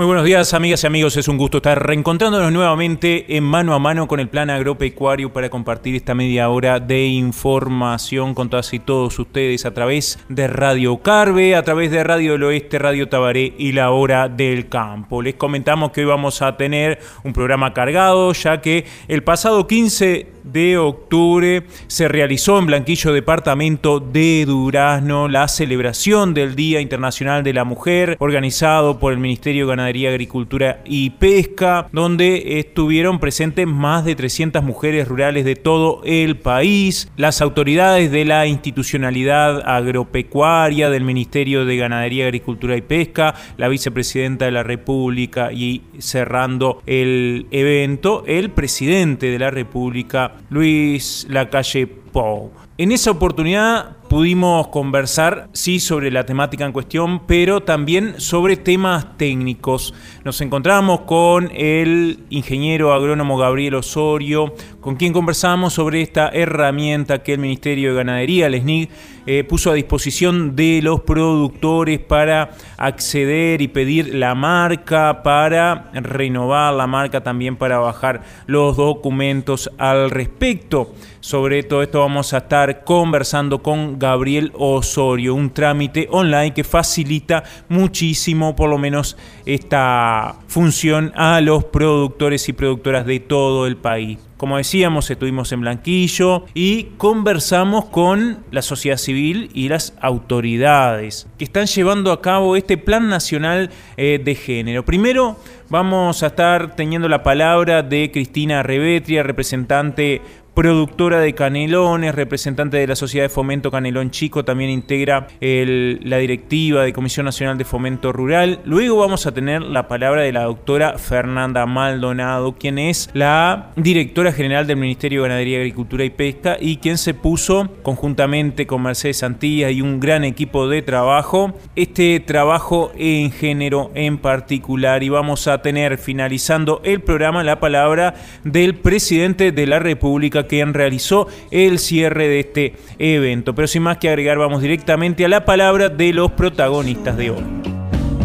muy buenos días, amigas y amigos. Es un gusto estar reencontrándonos nuevamente en mano a mano con el plan agropecuario para compartir esta media hora de información con todas y todos ustedes a través de Radio Carve, a través de Radio del Oeste, Radio Tabaré y La Hora del Campo. Les comentamos que hoy vamos a tener un programa cargado, ya que el pasado 15 de octubre se realizó en Blanquillo, departamento de Durazno, la celebración del Día Internacional de la Mujer, organizado por el Ministerio de Ganadería, Agricultura y Pesca, donde estuvieron presentes más de 300 mujeres rurales de todo el país, las autoridades de la institucionalidad agropecuaria del Ministerio de Ganadería, Agricultura y Pesca, la vicepresidenta de la República y cerrando el evento, el presidente de la República, Luis Lacalle Pou. En esa oportunidad pudimos conversar, sí, sobre la temática en cuestión, pero también sobre temas técnicos. Nos encontramos con el ingeniero agrónomo Gabriel Osorio, con quien conversamos sobre esta herramienta que el Ministerio de Ganadería, el SNIG, eh, puso a disposición de los productores para acceder y pedir la marca, para renovar la marca, también para bajar los documentos al respecto. Sobre todo esto vamos a estar conversando con Gabriel Osorio, un trámite online que facilita muchísimo, por lo menos, esta función a los productores y productoras de todo el país. Como decíamos, estuvimos en Blanquillo y conversamos con la sociedad civil y las autoridades que están llevando a cabo este Plan Nacional eh, de Género. Primero, vamos a estar teniendo la palabra de Cristina Revetria, representante productora de canelones, representante de la Sociedad de Fomento Canelón Chico, también integra la directiva de Comisión Nacional de Fomento Rural. Luego vamos a tener la palabra de la doctora Fernanda Maldonado, quien es la directora general del Ministerio de Ganadería, Agricultura y Pesca y quien se puso conjuntamente con Mercedes Santilla y un gran equipo de trabajo, este trabajo en género en particular. Y vamos a tener finalizando el programa la palabra del presidente de la República quien realizó el cierre de este evento. Pero sin más que agregar, vamos directamente a la palabra de los protagonistas de hoy.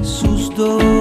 Sus dos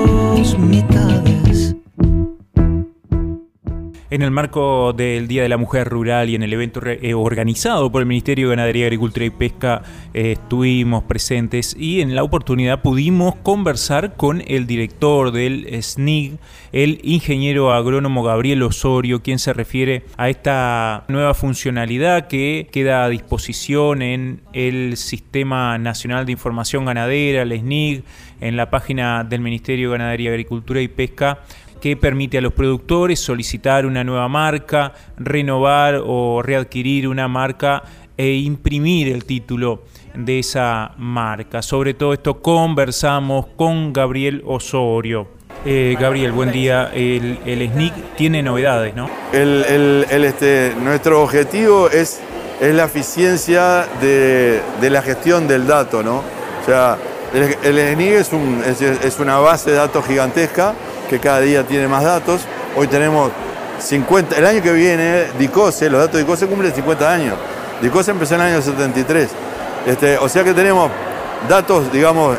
en el marco del Día de la Mujer Rural y en el evento eh, organizado por el Ministerio de Ganadería, Agricultura y Pesca eh, estuvimos presentes y en la oportunidad pudimos conversar con el director del SNIG, el ingeniero agrónomo Gabriel Osorio, quien se refiere a esta nueva funcionalidad que queda a disposición en el Sistema Nacional de Información Ganadera, el SNIG, en la página del Ministerio de Ganadería, Agricultura y Pesca que permite a los productores solicitar una nueva marca, renovar o readquirir una marca e imprimir el título de esa marca. Sobre todo esto conversamos con Gabriel Osorio. Eh, Gabriel, buen día. El, SNIC tiene novedades, ¿no? El, este, nuestro objetivo es, es la eficiencia de, la gestión del dato, ¿no? O sea, el, SNIC es, un, es una base de datos gigantesca que cada día tiene más datos. Hoy tenemos 50, el año que viene DICOSE, los datos de DICOSE cumplen 50 años. DICOSE empezó en el año 73. Este, o sea que tenemos datos, digamos,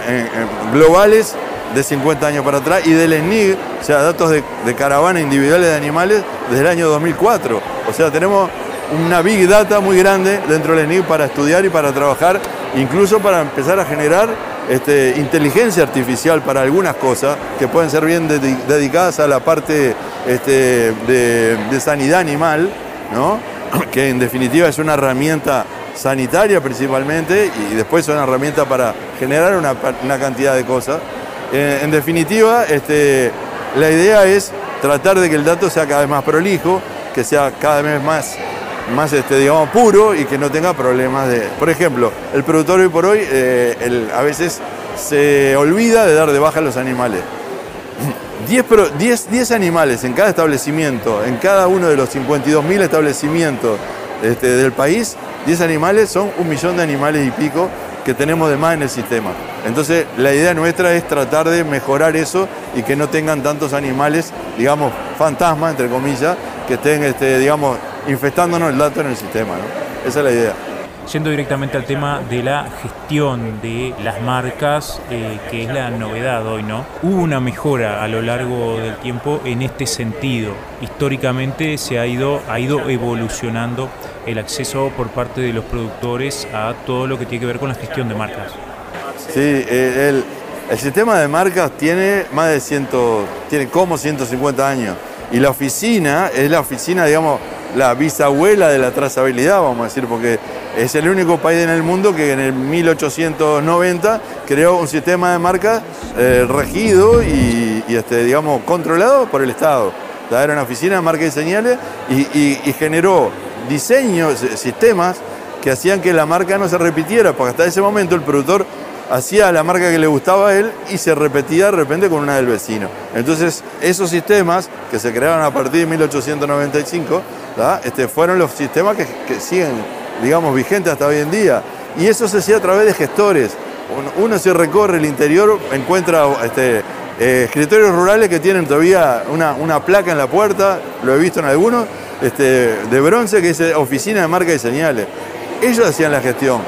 globales de 50 años para atrás y del SNIG, o sea, datos de, de caravana individuales de animales desde el año 2004. O sea, tenemos una big data muy grande dentro del SNIG para estudiar y para trabajar, incluso para empezar a generar este, inteligencia artificial para algunas cosas que pueden ser bien dedicadas a la parte este, de, sanidad animal, ¿no? que en definitiva es una herramienta sanitaria principalmente y después es una herramienta para generar una, cantidad de cosas. Eh, en definitiva, este, la idea es tratar de que el dato sea cada vez más prolijo, que sea cada vez más más este, digamos, puro y que no tenga problemas de... Por ejemplo, el productor hoy por hoy, eh, a veces se olvida de dar de baja a los animales. 10, 10, 10 animales en cada establecimiento, en cada uno de los 52.000 establecimientos este, del país, 10 animales son un millón de animales y pico que tenemos de más en el sistema. Entonces, la idea nuestra es tratar de mejorar eso y que no tengan tantos animales, digamos, fantasmas, entre comillas, que estén, este, digamos, infestándonos el dato en el sistema. ¿no? Esa es la idea. Yendo directamente al tema de la gestión de las marcas, eh, que es la novedad hoy, ¿no? Hubo una mejora a lo largo del tiempo en este sentido. Históricamente se ha ido, ha ido evolucionando el acceso por parte de los productores a todo lo que tiene que ver con la gestión de marcas. Sí, eh, el, el sistema de marcas tiene más de 100, tiene como 150 años. Y la oficina es la oficina, digamos, la bisabuela de la trazabilidad, vamos a decir, porque es el único país en el mundo que en el 1890 creó un sistema de marcas eh, regido y, este, digamos, controlado por el Estado. Era una oficina de marcas y señales y, y generó diseños, sistemas que hacían que la marca no se repitiera, porque hasta ese momento el productor hacía la marca que le gustaba a él y se repetía de repente con una del vecino. Entonces, esos sistemas que se crearon a partir de 1895 este, fueron los sistemas que, siguen, digamos, vigentes hasta hoy en día. Y eso se hacía a través de gestores. Uno, se recorre el interior, encuentra este, eh, escritorios rurales que tienen todavía una, placa en la puerta, lo he visto en algunos, este, de bronce que dice Oficina de Marca y Señales. Ellos hacían la gestión.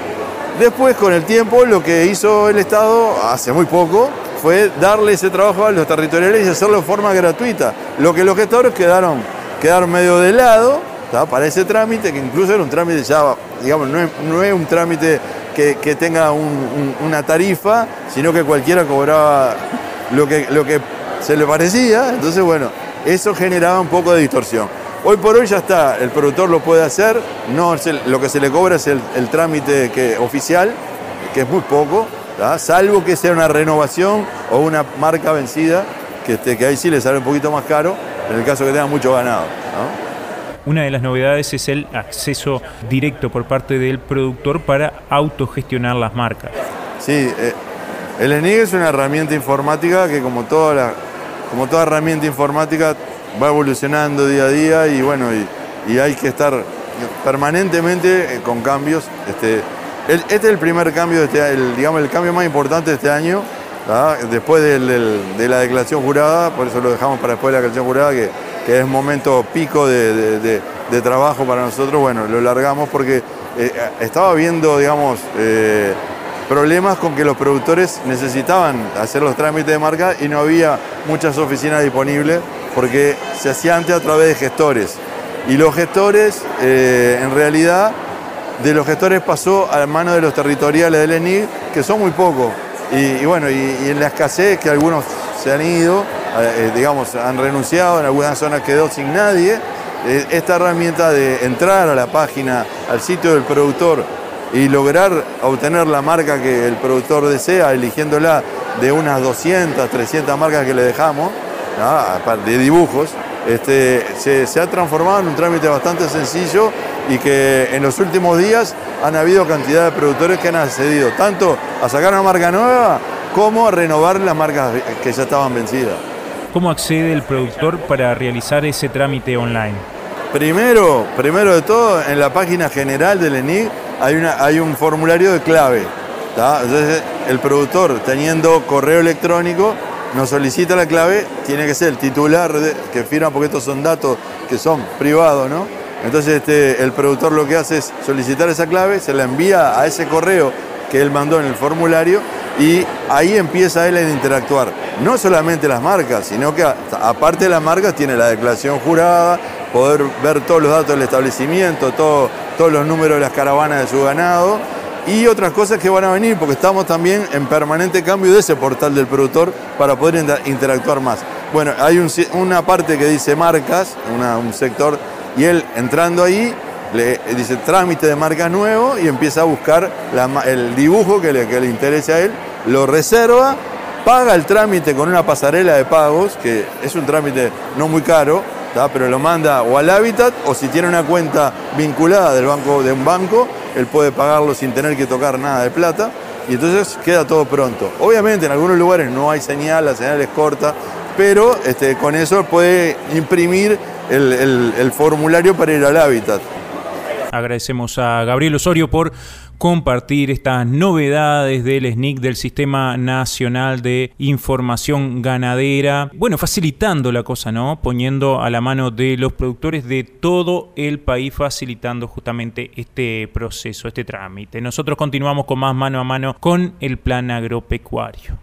Después, con el tiempo, lo que hizo el Estado hace muy poco fue darle ese trabajo a los territoriales y hacerlo de forma gratuita. Lo que los gestores quedaron, quedaron medio de lado para ese trámite, que incluso era un trámite ya, digamos, no es, un trámite que, tenga una tarifa, sino que cualquiera cobraba lo que, se le parecía. Entonces, bueno, eso generaba un poco de distorsión. Hoy por hoy ya está, el productor lo puede hacer, no lo que se le cobra es el, trámite oficial, que es muy poco, salvo que sea una renovación o una marca vencida, que, este, que ahí sí le sale un poquito más caro, en el caso que tenga mucho ganado. Una de las novedades es el acceso directo por parte del productor para autogestionar las marcas. Sí, eh, el ENIG es una herramienta informática que como toda, la, como toda herramienta informática va evolucionando día a día y bueno, y, hay que estar permanentemente eh, con cambios. Este, este es el primer cambio, este, el, digamos, el cambio más importante de este año, después de la declaración jurada, por eso lo dejamos para después de la declaración jurada, que, que es momento pico de, trabajo para nosotros, bueno, lo largamos porque eh, estaba viendo, digamos, eh, problemas con que los productores necesitaban hacer los trámites de marca y no había muchas oficinas disponibles porque se hacía antes a través de gestores. Y los gestores, eh, en realidad, de los gestores pasó a la mano de los territoriales del ENIG, que son muy pocos. Y, bueno, y, en la escasez que algunos se han ido, eh, eh, digamos, han renunciado, en algunas zonas quedó sin nadie, esta herramienta de entrar a la página, al sitio del productor y lograr obtener la marca que el productor desea, eligiéndola de unas 200, 300 marcas que le dejamos, de dibujos, este, se, ha transformado en un trámite bastante sencillo y que en los últimos días han habido cantidad de productores que han accedido tanto a sacar una marca nueva como a renovar las marcas que ya estaban vencidas. ¿Cómo accede el productor para realizar ese trámite online? Primero, primero de todo, en la página general del ENIC hay, una, hay un formulario de clave. Entonces, el productor, teniendo correo electrónico, nos solicita la clave, tiene que ser el titular que firma, porque estos son datos que son privados, ¿no? Entonces este, el productor lo que hace es solicitar esa clave, se la envía a ese correo que él mandó en el formulario y ahí empieza él a interactuar. No solamente las marcas, sino que aparte de las marcas tiene la declaración jurada, poder ver todos los datos del establecimiento, todos los números de las caravanas de su ganado y otras cosas que van a venir, porque estamos también en permanente cambio de ese portal del productor para poder interactuar más. Bueno, hay una parte que dice marcas, un sector, y él entrando ahí le dice trámite de marca nuevo y empieza a buscar el dibujo que le, interese a él, lo reserva, paga el trámite con una pasarela de pagos, que es un trámite no muy caro, pero lo manda o al hábitat o si tiene una cuenta vinculada del banco, de un banco, él puede pagarlo sin tener que tocar nada de plata. y entonces queda todo pronto. Obviamente en algunos lugares no hay señal, la señal es corta, pero este, con eso puede imprimir el, formulario para ir al hábitat. Agradecemos a Gabriel Osorio por compartir estas novedades del SNIC, del Sistema Nacional de Información Ganadera. Bueno, facilitando la cosa, ¿no? Poniendo a la mano de los productores de todo el país, facilitando justamente este proceso, este trámite. Nosotros continuamos con más mano a mano con el plan agropecuario.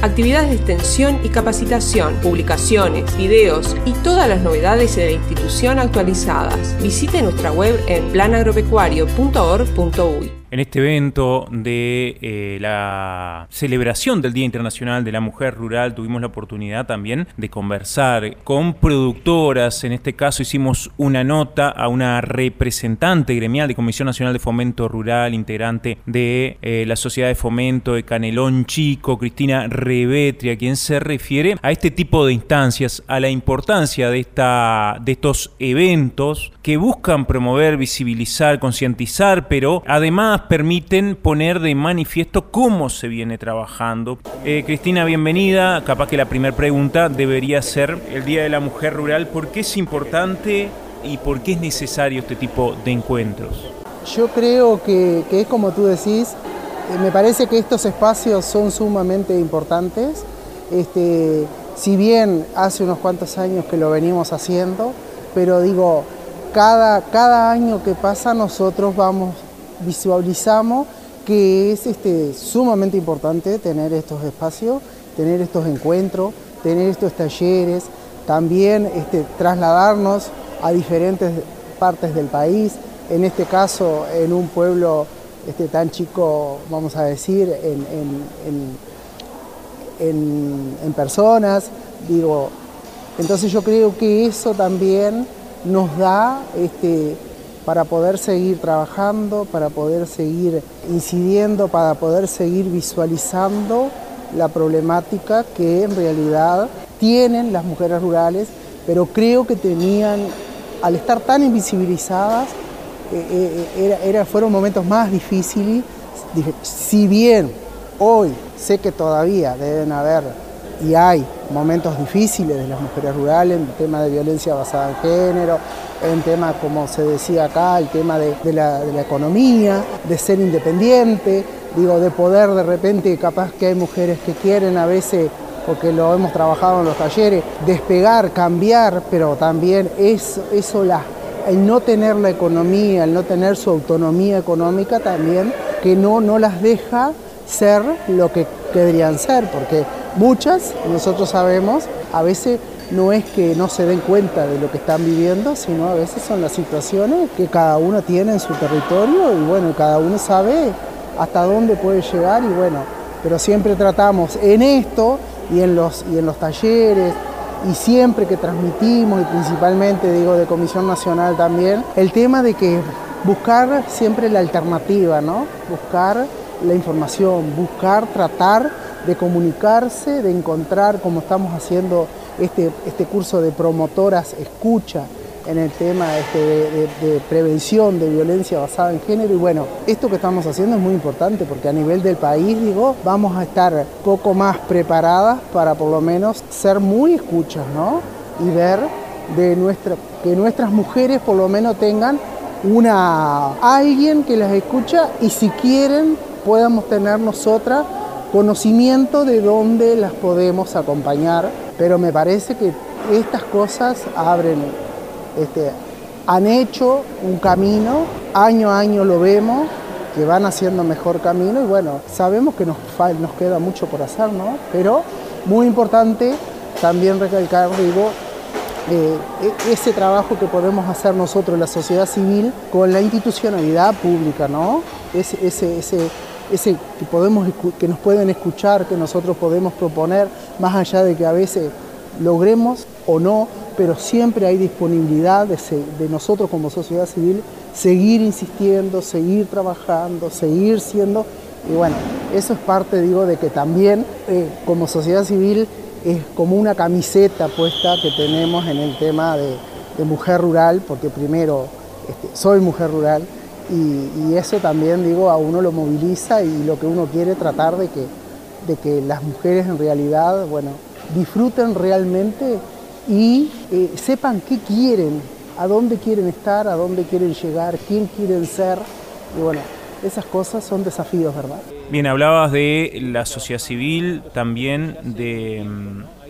Actividades de extensión y capacitación, publicaciones, videos y todas las novedades de la institución actualizadas. Visite nuestra web en planagropecuario.org.uy. En este evento de eh, la celebración del Día Internacional de la Mujer Rural tuvimos la oportunidad también de conversar con productoras. En este caso hicimos una nota a una representante gremial de Comisión Nacional de Fomento Rural, integrante de eh, la Sociedad de Fomento de Canelón Chico, Cristina Revetria, quien se refiere a este tipo de instancias, a la importancia de, esta, de estos eventos que buscan promover, visibilizar, concientizar, pero además permiten poner de manifiesto cómo se viene trabajando. Eh, Cristina, bienvenida. Capaz que la primera pregunta debería ser el Día de la Mujer Rural. ¿Por qué es importante y por qué es necesario este tipo de encuentros? Yo creo que, que es como tú decís, eh, me parece que estos espacios son sumamente importantes. Este, si bien hace unos cuantos años que lo venimos haciendo, pero digo, cada, cada año que pasa nosotros vamos, visualizamos que es este, sumamente importante tener estos espacios, tener estos encuentros, tener estos talleres, también este, trasladarnos a diferentes partes del país, en este caso en un pueblo este, tan chico, vamos a decir, en, en- en- en- en personas, digo, entonces yo creo que eso también nos da este, para poder seguir trabajando, para poder seguir incidiendo, para poder seguir visualizando la problemática que en realidad tienen las mujeres rurales, pero creo que tenían, al estar tan invisibilizadas, eh, eh, era- fueron momentos más difíciles. Si bien hoy sé que todavía deben haber y hay momentos difíciles de las mujeres rurales, en tema de violencia basada en género, en tema, como se decía acá, el tema de, de la, de la economía, de ser independiente, digo, de poder de repente, capaz que hay mujeres que quieren a veces, porque lo hemos trabajado en los talleres, despegar, cambiar, pero también eso, eso la, el no tener la economía, el no tener su autonomía económica también, que no, no las deja ser lo que deberían ser, porque muchas, nosotros sabemos, a veces no es que no se den cuenta de lo que están viviendo, sino a veces son las situaciones que cada uno tiene en su territorio y bueno, cada uno sabe hasta dónde puede llegar y bueno, pero siempre tratamos en esto y en los, y en los talleres y siempre que transmitimos y principalmente digo de Comisión Nacional también, el tema de que buscar siempre la alternativa, ¿no? Buscar la información, buscar tratar de comunicarse, de encontrar, como estamos haciendo este, este curso de promotoras escucha en el tema este, de, de- de prevención de violencia basada en género. Y bueno, esto que estamos haciendo es muy importante porque a nivel del país, digo, vamos a estar poco más preparadas para por lo menos ser muy escuchas, ¿no? Y ver de nuestra, que nuestras mujeres por lo menos tengan una alguien que las escucha y si quieren podamos tener nosotras conocimiento de dónde las podemos acompañar, pero me parece que estas cosas abren, este, han hecho un camino, año a año lo vemos, que van haciendo mejor camino y bueno, sabemos que nos, nos queda mucho por hacer, ¿no? Pero muy importante también recalcar, digo, eh, e- ese trabajo que podemos hacer nosotros, la sociedad civil, con la institucionalidad pública, ¿no? Ese, ese, ese, ese que, podemos, que nos pueden escuchar, que nosotros podemos proponer, más allá de que a veces logremos o no, pero siempre hay disponibilidad de, nosotros como sociedad civil seguir insistiendo, seguir trabajando, seguir siendo, y bueno, eso es parte, digo, de que también eh, como sociedad civil es como una camiseta puesta que tenemos en el tema de, de mujer rural, porque primero este, soy mujer rural y, eso también, digo, a uno lo moviliza y lo que uno quiere tratar de que, de que las mujeres en realidad, bueno, disfruten realmente y eh, sepan qué quieren, a dónde quieren estar, a dónde quieren llegar, quién quieren ser. Y bueno, esas cosas son desafíos, ¿verdad? Bien, hablabas de la sociedad civil, también de,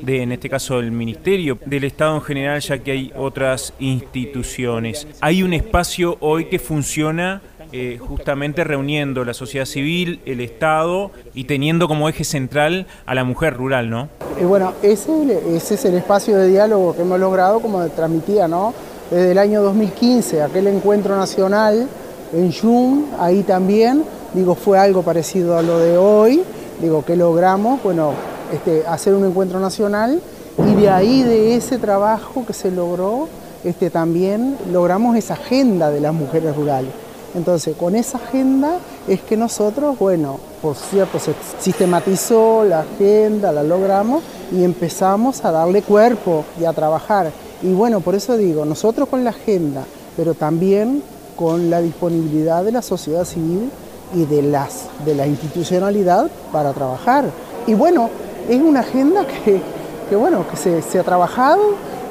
de, en este caso, el Ministerio, del Estado en general, ya que hay otras instituciones. Hay un espacio hoy que funciona eh, justamente reuniendo la sociedad civil, el Estado y teniendo como eje central a la mujer rural, ¿no? Y bueno, ese, ese es el espacio de diálogo que hemos logrado, como transmitía, ¿no? Desde el año 2015, aquel encuentro nacional en Jun, ahí también, digo, fue algo parecido a lo de hoy, digo, que logramos, bueno, este, hacer un encuentro nacional y de ahí, de ese trabajo que se logró, este, también logramos esa agenda de las mujeres rurales. Entonces, con esa agenda es que nosotros, bueno, por cierto, se sistematizó la agenda, la logramos y empezamos a darle cuerpo y a trabajar. Y bueno, por eso digo, nosotros con la agenda, pero también con la disponibilidad de la sociedad civil y de, las, de la institucionalidad para trabajar. Y bueno, es una agenda que, que bueno, que se, ha trabajado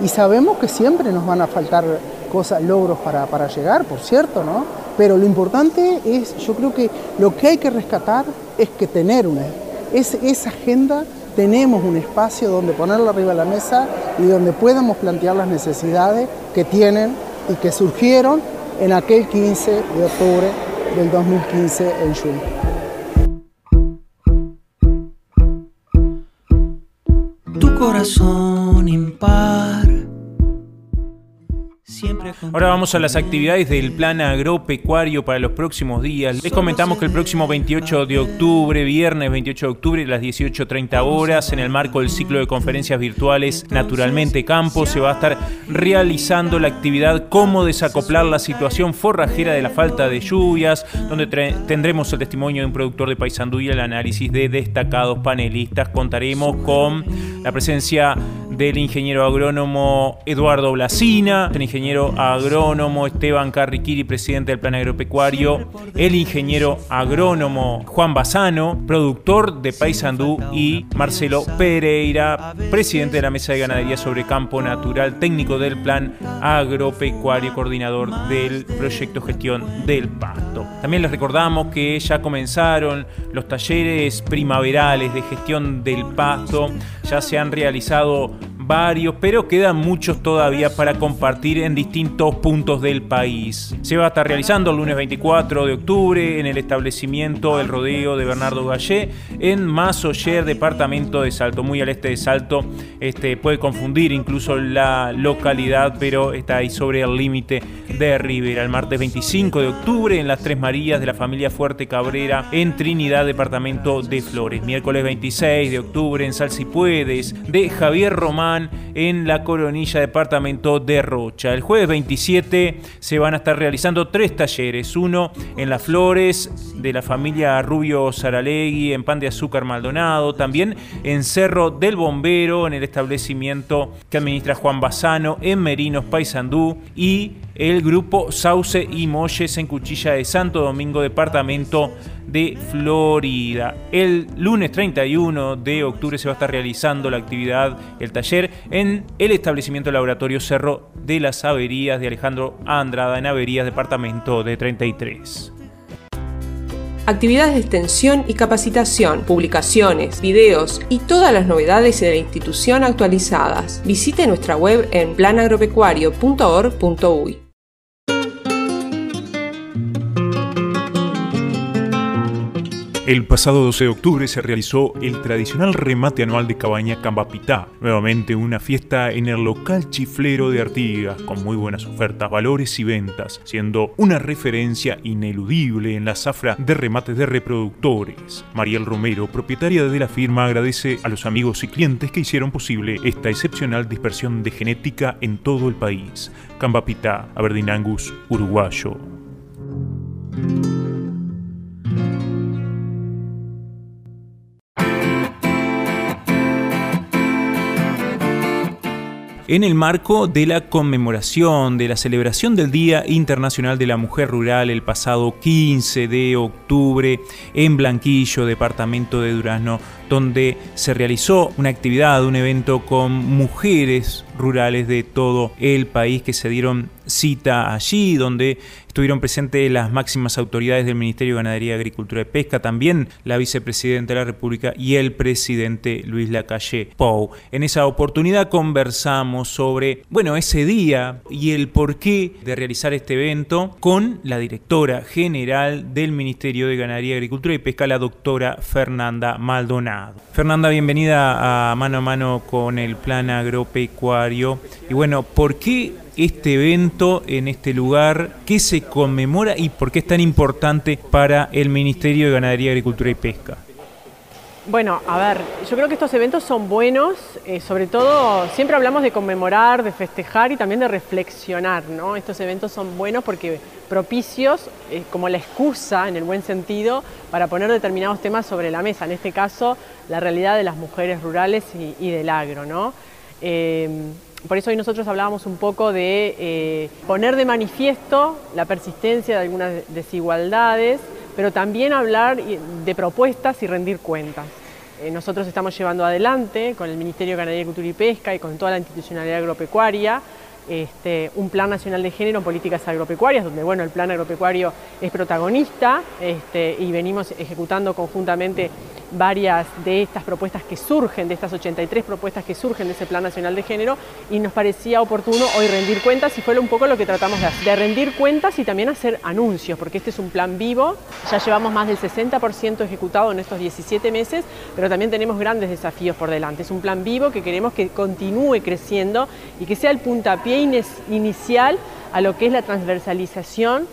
y sabemos que siempre nos van a faltar cosas, logros para, llegar, por cierto, ¿no? Pero lo importante es, yo creo que lo que hay que rescatar es que tener una, es, esa agenda tenemos un espacio donde ponerla arriba de la mesa y donde podamos plantear las necesidades que tienen y que surgieron en aquel 15 de octubre del 2015 en Yum. Corazón impar. Ahora vamos a las actividades del plan agropecuario para los próximos días. Les comentamos que el próximo 28 de octubre, viernes 28 de octubre, a las 18.30 horas, en el marco del ciclo de conferencias virtuales Naturalmente Campo, se va a estar realizando la actividad Cómo desacoplar la situación forrajera de la falta de lluvias, donde tendremos el testimonio de un productor de Paysandú y el análisis de destacados panelistas. Contaremos con la presencia del ingeniero agrónomo Eduardo Blasina, el ingeniero agrónomo Esteban Carriquiri, presidente del Plan Agropecuario, el ingeniero agrónomo Juan Bazano, productor de Paysandú, y Marcelo Pereira, presidente de la Mesa de Ganadería sobre Campo Natural, técnico del Plan Agropecuario, coordinador del proyecto Gestión del Pasto. También les recordamos que ya comenzaron los talleres primaverales de gestión del pasto, ya se han realizado varios, pero quedan muchos todavía para compartir en distintos puntos del país. Se va a estar realizando el lunes 24 de octubre en el establecimiento El Rodeo de Bernardo Gallé en Masoyer, departamento de Salto, muy al este de Salto. Este, puede confundir incluso la localidad, pero está ahí sobre el límite de Rivera. El martes 25 de octubre en las Tres Marías de la familia Fuerte Cabrera en Trinidad, departamento de Flores. Miércoles 26 de octubre en Salsipuedes de Javier Román en la Coronilla, departamento de Rocha. El jueves 27 se van a estar realizando tres talleres, uno en las Flores de la familia Rubio Saralegui, en Pan de Azúcar Maldonado, también en Cerro del Bombero, en el establecimiento que administra Juan Bazano, en Merinos, Paysandú, y el grupo Sauce y Molles en Cuchilla de Santo Domingo, departamento de Florida. El lunes 31 de octubre se va a estar realizando la actividad, el taller, en el establecimiento laboratorio Cerro de las Averías de Alejandro Andrada, en Averías, departamento de 33 actividades de extensión y capacitación, publicaciones, videos y todas las novedades de la institución actualizadas. Visite nuestra web en planagropecuario.org.uy. El pasado 12 de octubre se realizó el tradicional remate anual de Cabaña Cambapitá, nuevamente una fiesta en el local chiflero de Artigas, con muy buenas ofertas, valores y ventas, siendo una referencia ineludible en la zafra de remates de reproductores. Mariel Romero, propietaria de la firma, agradece a los amigos y clientes que hicieron posible esta excepcional dispersión de genética en todo el país. Cambapitá, Aberdeen uruguayo. En el marco de la conmemoración de la celebración del Día Internacional de la Mujer Rural el pasado 15 de octubre en Blanquillo, departamento de Durazno, donde se realizó una actividad, un evento con mujeres rurales de todo el país que se dieron cita allí, donde estuvieron presentes las máximas autoridades del Ministerio de Ganadería, Agricultura y Pesca, también la vicepresidenta de la República y el presidente Luis Lacalle Pou. En esa oportunidad conversamos sobre, bueno, ese día y el porqué de realizar este evento con la directora general del Ministerio de Ganadería, Agricultura y Pesca, la doctora Fernanda Maldonado. Fernanda, bienvenida a Mano a Mano con el Plan Agropecuario. Y bueno, ¿por qué este evento en este lugar, qué se conmemora y por qué es tan importante para el Ministerio de Ganadería, Agricultura y Pesca. Bueno, a ver, yo creo que estos eventos son buenos, eh, sobre todo siempre hablamos de conmemorar, de festejar y también de reflexionar, ¿no? Estos eventos son buenos porque propicios, eh, como la excusa en el buen sentido, para poner determinados temas sobre la mesa, en este caso la realidad de las mujeres rurales y, del agro, ¿no? Eh, por eso hoy nosotros hablábamos un poco de eh, poner de manifiesto la persistencia de algunas desigualdades, pero también hablar de propuestas y rendir cuentas. Eh, nosotros estamos llevando adelante con el Ministerio de Ganadería, Cultura y Pesca y con toda la institucionalidad agropecuaria este, un plan nacional de género en políticas agropecuarias, donde bueno, el plan agropecuario es protagonista este, y venimos ejecutando conjuntamente varias de estas propuestas que surgen, de estas 83 propuestas que surgen de ese Plan Nacional de Género y nos parecía oportuno hoy rendir cuentas y fue un poco lo que tratamos de hacer, de rendir cuentas y también hacer anuncios, porque este es un plan vivo, ya llevamos más del 60% ejecutado en estos 17 meses, pero también tenemos grandes desafíos por delante. Es un plan vivo que queremos que continúe creciendo y que sea el puntapié inicial a lo que es la transversalización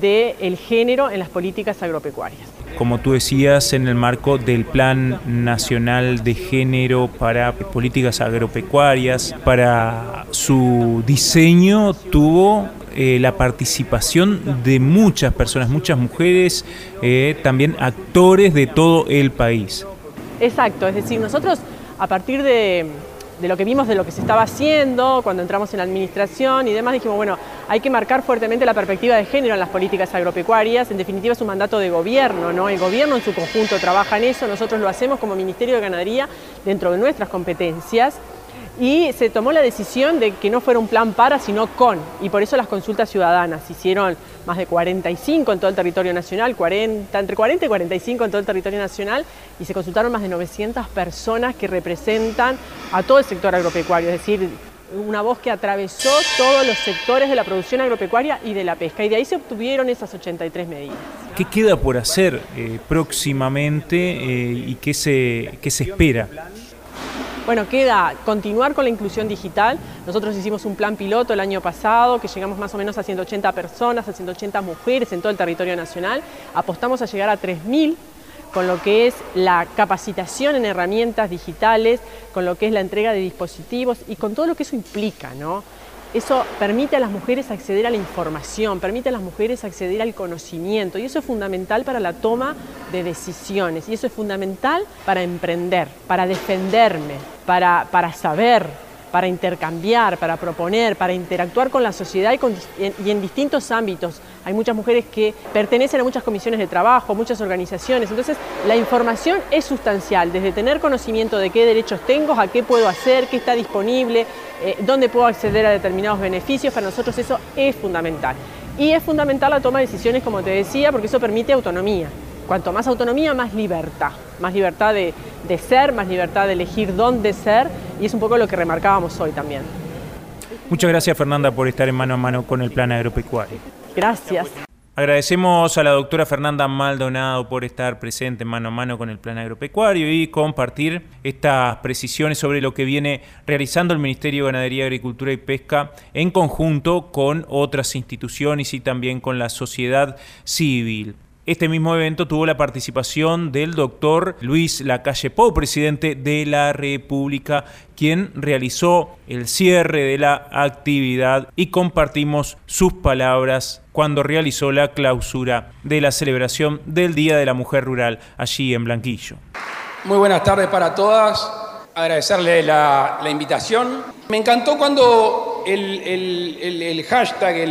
del género en las políticas agropecuarias como tú decías, en el marco del Plan Nacional de Género para Políticas Agropecuarias. Para su diseño tuvo eh, la participación de muchas personas, muchas mujeres, eh, también actores de todo el país. Exacto, es decir, nosotros a partir de de lo que vimos de lo que se estaba haciendo cuando entramos en la administración y demás, dijimos, bueno, hay que marcar fuertemente la perspectiva de género en las políticas agropecuarias, en definitiva es un mandato de gobierno, ¿no? El gobierno en su conjunto trabaja en eso, nosotros lo hacemos como Ministerio de Ganadería dentro de nuestras competencias y se tomó la decisión de que no fuera un plan para, sino con, y por eso las consultas ciudadanas se hicieron más de 45 en todo el territorio nacional, 40, entre 40 y 45 en todo el territorio nacional, y se consultaron más de 900 personas que representan a todo el sector agropecuario, es decir, una voz que atravesó todos los sectores de la producción agropecuaria y de la pesca, y de ahí se obtuvieron esas 83 medidas. ¿Qué queda por hacer eh, próximamente eh, y qué se, qué se espera? Bueno, queda continuar con la inclusión digital. Nosotros hicimos un plan piloto el año pasado, que llegamos más o menos a 180 personas, a 180 mujeres en todo el territorio nacional. Apostamos a llegar a 3.000 con lo que es la capacitación en herramientas digitales, con lo que es la entrega de dispositivos y con todo lo que eso implica, ¿no? Eso permite a las mujeres acceder a la información, permite a las mujeres acceder al conocimiento y eso es fundamental para la toma de decisiones y eso es fundamental para emprender, para defenderme, para, para saber, para intercambiar, para proponer, para interactuar con la sociedad y, en, distintos ámbitos. Hay muchas mujeres que pertenecen a muchas comisiones de trabajo, muchas organizaciones, entonces la información es sustancial, desde tener conocimiento de qué derechos tengo, a qué puedo hacer, qué está disponible, eh, dónde puedo acceder a determinados beneficios, para nosotros eso es fundamental. Y es fundamental la toma de decisiones, como te decía, porque eso permite autonomía. Cuanto más autonomía, más libertad. Más libertad de, ser, más libertad de elegir dónde ser. Y es un poco lo que remarcábamos hoy también. Muchas gracias Fernanda por estar en mano a mano con el plan agropecuario. Gracias. Agradecemos a la doctora Fernanda Maldonado por estar presente mano a mano con el plan agropecuario y compartir estas precisiones sobre lo que viene realizando el Ministerio de Ganadería, Agricultura y Pesca en conjunto con otras instituciones y también con la sociedad civil. Este mismo evento tuvo la participación del doctor Luis Lacalle Pou, presidente de la República, quien realizó el cierre de la actividad y compartimos sus palabras cuando realizó la clausura de la celebración del Día de la Mujer Rural allí en Blanquillo. Muy buenas tardes para todas. agradecerle la, invitación. Me encantó cuando el, hashtag,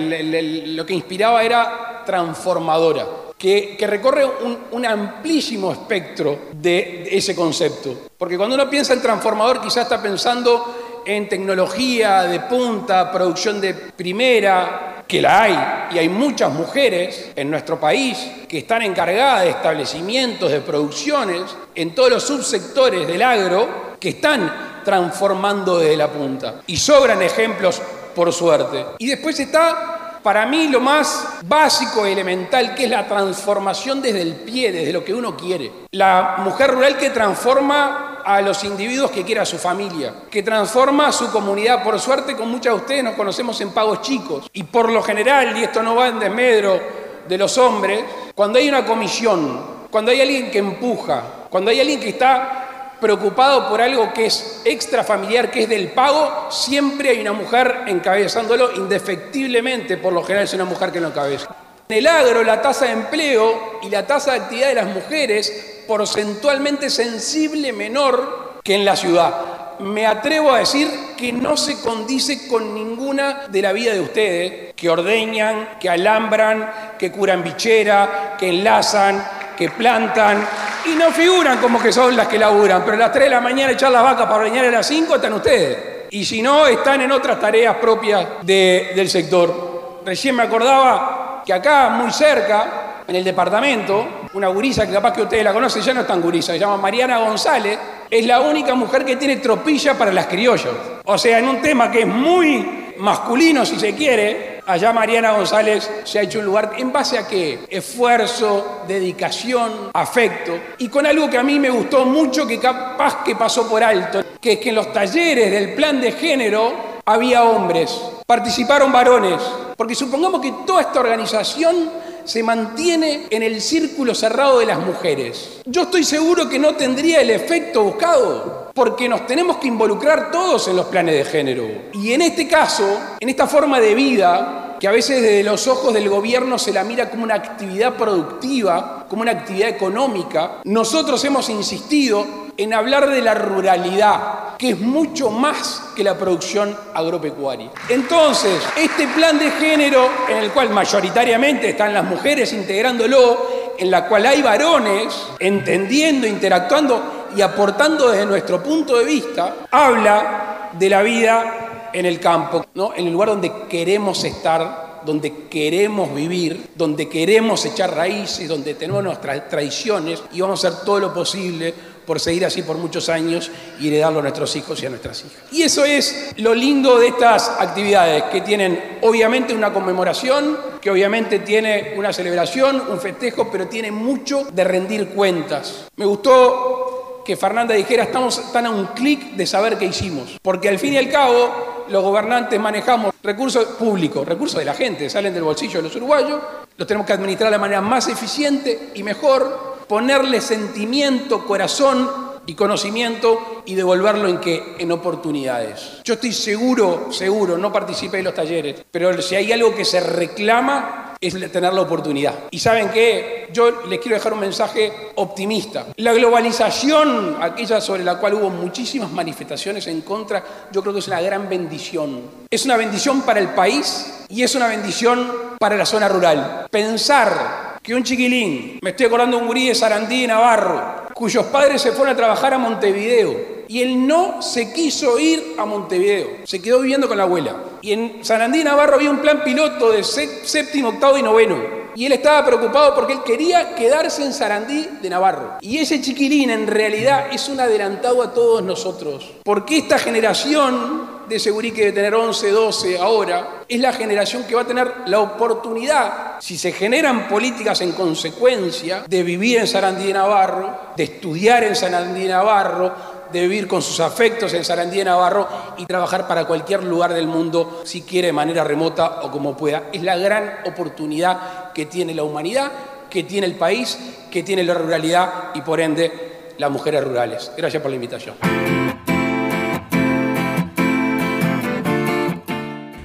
lo que inspiraba era transformadora, que, recorre un, un amplísimo espectro de, de ese concepto. Porque cuando uno piensa en transformador, quizás está pensando en tecnología de punta, producción de primera, que la hay, y hay muchas mujeres en nuestro país que están encargadas de establecimientos, de producciones, en todos los subsectores del agro, que están transformando desde la punta. Y sobran ejemplos, por suerte. Y después está, para mí, lo más básico, elemental, que es la transformación desde el pie, desde lo que uno quiere. La mujer rural que transforma a los individuos que quiere a su familia, que transforma a su comunidad. Por suerte, con muchas de ustedes nos conocemos en pagos chicos. Y por lo general, y esto no va en desmedro de los hombres, cuando hay una comisión, cuando hay alguien que empuja, cuando hay alguien que está preocupado por algo que es extrafamiliar, que es del pago, siempre hay una mujer encabezándolo, indefectiblemente, por lo general es una mujer que lo encabeza. En el agro, la tasa de empleo y la tasa de actividad de las mujeres porcentualmente sensible menor que en la ciudad. Me atrevo a decir que no se condice con ninguna de la vida de ustedes, que ordeñan, que alambran, que curan bichera, que enlazan, que plantan, y no figuran como que son las que laburan, pero a las 3 de la mañana echar las vacas para ordeñar a las 5 están ustedes. Y si no, están en otras tareas propias de- del sector. Recién me acordaba que acá, muy cerca, en el departamento, una gurisa que capaz que ustedes la conocen, ya no es tan gurisa, se llama Mariana González, es la única mujer que tiene tropilla para las criollas. O sea, en un tema que es muy masculino, si se quiere, allá Mariana González se ha hecho un lugar en base a qué? Esfuerzo, dedicación, afecto. Y con algo que a mí me gustó mucho, que capaz que pasó por alto, que es que en los talleres del plan de género había hombres, participaron varones, porque supongamos que toda esta organización se mantiene en el círculo cerrado de las mujeres. Yo estoy seguro que no tendría el efecto buscado, porque nos tenemos que involucrar todos en los planes de género. Y en este caso, en esta forma de vida, que a veces desde los ojos del gobierno se la mira como una actividad productiva, como una actividad económica, nosotros hemos insistido en hablar de la ruralidad, que es mucho más que la producción agropecuaria. Entonces, este plan de género, en el cual mayoritariamente están las mujeres integrándolo, en la cual hay varones entendiendo, interactuando y aportando desde nuestro punto de vista, habla de la vida en el campo, ¿no? en el lugar donde queremos estar, donde queremos vivir, donde queremos echar raíces, donde tenemos nuestras tradiciones y vamos a hacer todo lo posible por seguir así por muchos años y heredarlo a nuestros hijos y a nuestras hijas. Y eso es lo lindo de estas actividades, que tienen obviamente una conmemoración, que obviamente tiene una celebración, un festejo, pero tiene mucho de rendir cuentas. Me gustó que Fernanda dijera, estamos tan a un clic de saber qué hicimos, porque al fin y al cabo los gobernantes manejamos recursos públicos, recursos de la gente, salen del bolsillo de los uruguayos, los tenemos que administrar de la manera más eficiente y mejor, ponerle sentimiento, corazón y conocimiento y devolverlo en qué? En oportunidades. Yo estoy seguro, seguro, no participé de los talleres, pero si hay algo que se reclama es tener la oportunidad. Y saben qué, yo les quiero dejar un mensaje optimista. La globalización, aquella sobre la cual hubo muchísimas manifestaciones en contra, yo creo que es una gran bendición. Es una bendición para el país y es una bendición para la zona rural. Pensar que un chiquilín, me estoy acordando un gurí de Sarandí Navarro, cuyos padres se fueron a trabajar a Montevideo y él no se quiso ir a Montevideo, se quedó viviendo con la abuela. Y en Sarandí Navarro había un plan piloto de sé- séptimo, octavo y noveno. Y él estaba preocupado porque él quería quedarse en Sarandí de Navarro. Y ese chiquilín en realidad es un adelantado a todos nosotros. Porque esta generación de Segurí que debe tener 11, 12 ahora, es la generación que va a tener la oportunidad, si se generan políticas en consecuencia, de vivir en Sarandí de Navarro, de estudiar en Sarandí de Navarro, de vivir con sus afectos en Sarandí de Navarro y trabajar para cualquier lugar del mundo, si quiere de manera remota o como pueda. Es la gran oportunidad que tiene la humanidad, que tiene el país, que tiene la ruralidad y por ende las mujeres rurales. Gracias por la invitación.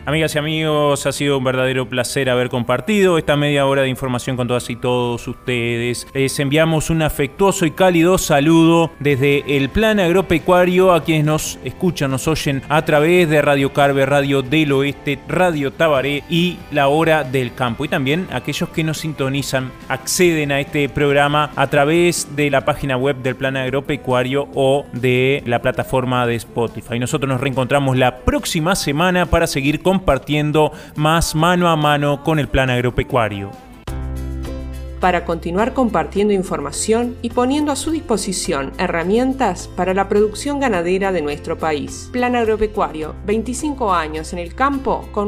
Amigas y amigos, ha sido un verdadero placer haber compartido esta media hora de información con todas y todos ustedes. Les enviamos un afectuoso y cálido saludo desde el plan agropecuario a quienes nos escuchan, nos oyen a través de Radio Carve, Radio del Oeste, Radio Tabaré y La Hora del Campo. Y también aquellos que nos sintonizan, acceden a este programa a través de la página web del plan agropecuario o de la plataforma de Spotify. Nosotros nos reencontramos la próxima semana para seguir compartiendo más mano a mano con el plan agropecuario. Para continuar compartiendo información y poniendo a su disposición herramientas para la producción ganadera de nuestro país. Plan Agropecuario, 25 años en el campo con